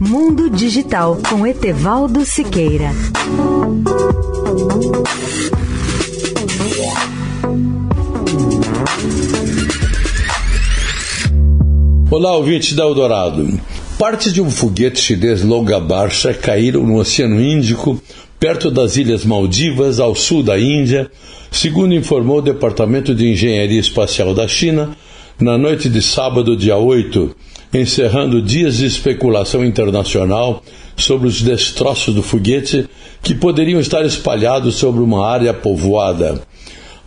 Mundo Digital com Etevaldo Siqueira. Olá, ouvintes da Eldorado. Partes de um foguete chinês longa marcha caíram no Oceano Índico, perto das Ilhas Maldivas, ao sul da Índia, segundo informou o Departamento de Engenharia Espacial da China, na noite de sábado, dia 8, encerrando dias de especulação internacional sobre os destroços do foguete que poderiam estar espalhados sobre uma área povoada.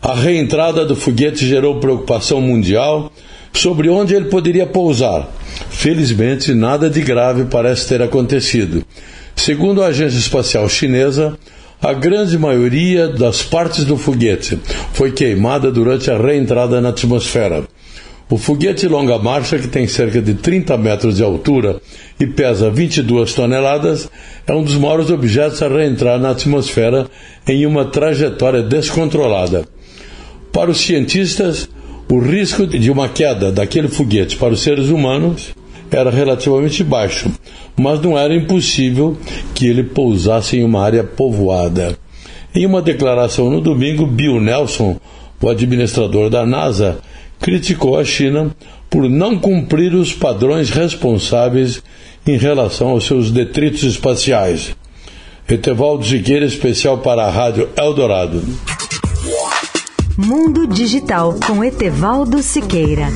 A reentrada do foguete gerou preocupação mundial sobre onde ele poderia pousar. Felizmente, nada de grave parece ter acontecido. Segundo a Agência Espacial Chinesa, a grande maioria das partes do foguete foi queimada durante a reentrada na atmosfera. O foguete longa marcha, que tem cerca de 30 metros de altura e pesa 22 toneladas, é um dos maiores objetos a reentrar na atmosfera em uma trajetória descontrolada. Para os cientistas, o risco de uma queda daquele foguete para os seres humanos era relativamente baixo, mas não era impossível que ele pousasse em uma área povoada. Em uma declaração no domingo, Bill Nelson, o administrador da NASA, criticou a China por não cumprir os padrões responsáveis em relação aos seus detritos espaciais. Etevaldo Siqueira, especial para a Rádio Eldorado. Mundo Digital com Etevaldo Siqueira.